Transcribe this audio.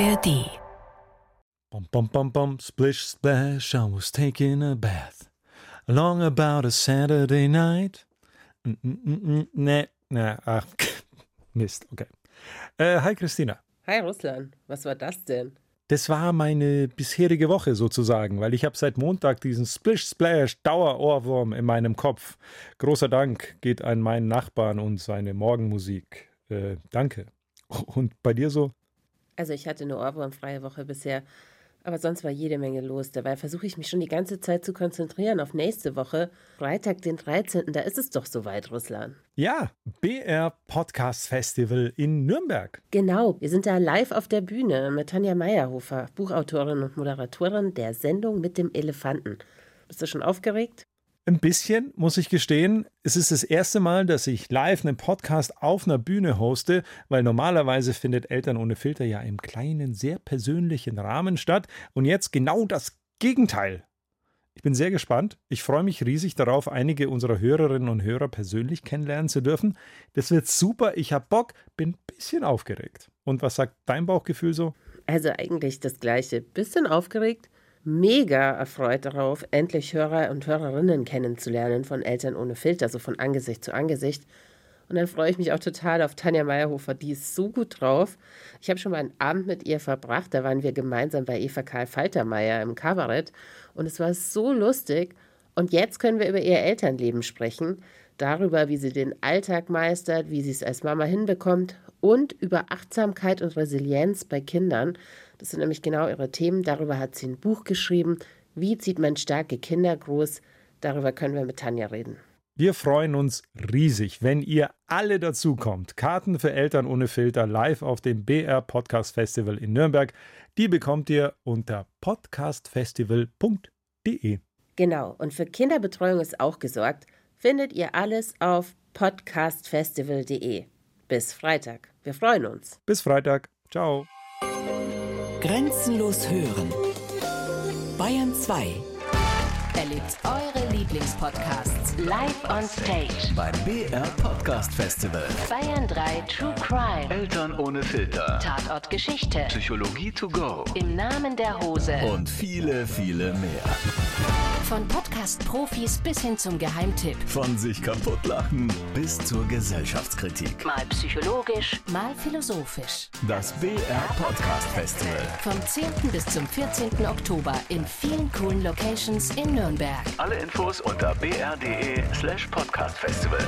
ARD. Bum, bum, bum, bum, splish, splash, I was taking a bath. Along about a Saturday night. Mm, mm, mm, mm, nee, nee, ach, Mist, okay. Äh, hi Christina. Hi Russland, was war das denn? Das war meine bisherige Woche sozusagen, weil ich habe seit Montag diesen Splish Splash Dauerohrwurm in meinem Kopf. Großer Dank geht an meinen Nachbarn und seine Morgenmusik. Äh, danke. Und bei dir so? Also ich hatte eine ohrwurmfreie Woche bisher, aber sonst war jede Menge los. Dabei versuche ich mich schon die ganze Zeit zu konzentrieren auf nächste Woche. Freitag, den 13., da ist es doch soweit, Russland. Ja, BR Podcast Festival in Nürnberg. Genau, wir sind da live auf der Bühne mit Tanja Meyerhofer, Buchautorin und Moderatorin der Sendung mit dem Elefanten. Bist du schon aufgeregt? Ein bisschen, muss ich gestehen. Es ist das erste Mal, dass ich live einen Podcast auf einer Bühne hoste, weil normalerweise findet Eltern ohne Filter ja im kleinen, sehr persönlichen Rahmen statt. Und jetzt genau das Gegenteil. Ich bin sehr gespannt. Ich freue mich riesig darauf, einige unserer Hörerinnen und Hörer persönlich kennenlernen zu dürfen. Das wird super. Ich habe Bock, bin ein bisschen aufgeregt. Und was sagt dein Bauchgefühl so? Also eigentlich das gleiche. Bisschen aufgeregt, mega erfreut darauf, endlich Hörer und Hörerinnen kennenzulernen von Eltern ohne Filter, so von Angesicht zu Angesicht. Und dann freue ich mich auch total auf Tanja Meyerhofer, die ist so gut drauf. Ich habe schon mal einen Abend mit ihr verbracht, da waren wir gemeinsam bei Eva Karl Faltermeier im Kabarett und es war so lustig. Und jetzt können wir über ihr Elternleben sprechen, darüber, wie sie den Alltag meistert, wie sie es als Mama hinbekommt und über Achtsamkeit und Resilienz bei Kindern. Das sind nämlich genau ihre Themen. Darüber hat sie ein Buch geschrieben. Wie zieht man starke Kinder groß? Darüber können wir mit Tanja reden. Wir freuen uns riesig, wenn ihr alle dazukommt. Karten für Eltern ohne Filter live auf dem BR Podcast Festival in Nürnberg. Die bekommt ihr unter podcastfestival.de. Genau, und für Kinderbetreuung ist auch gesorgt. Findet ihr alles auf podcastfestival.de. Bis Freitag. Wir freuen uns. Bis Freitag. Ciao. Grenzenlos hören. Bayern 2. Erlebt eure Lieblingspodcasts live on stage. Beim BR Podcast Festival. Bayern 3 True Crime. Eltern ohne Filter. Tatort Geschichte. Psychologie to go. Im Namen der Hose. Und viele, viele mehr. Von Podcast-Profis bis hin zum Geheimtipp. Von sich kaputtlachen bis zur Gesellschaftskritik. Mal psychologisch, mal philosophisch. Das BR Podcast Festival. Vom 10. bis zum 14. Oktober in vielen coolen Locations in Nürnberg. Alle Infos unter br.de slash podcastfestival.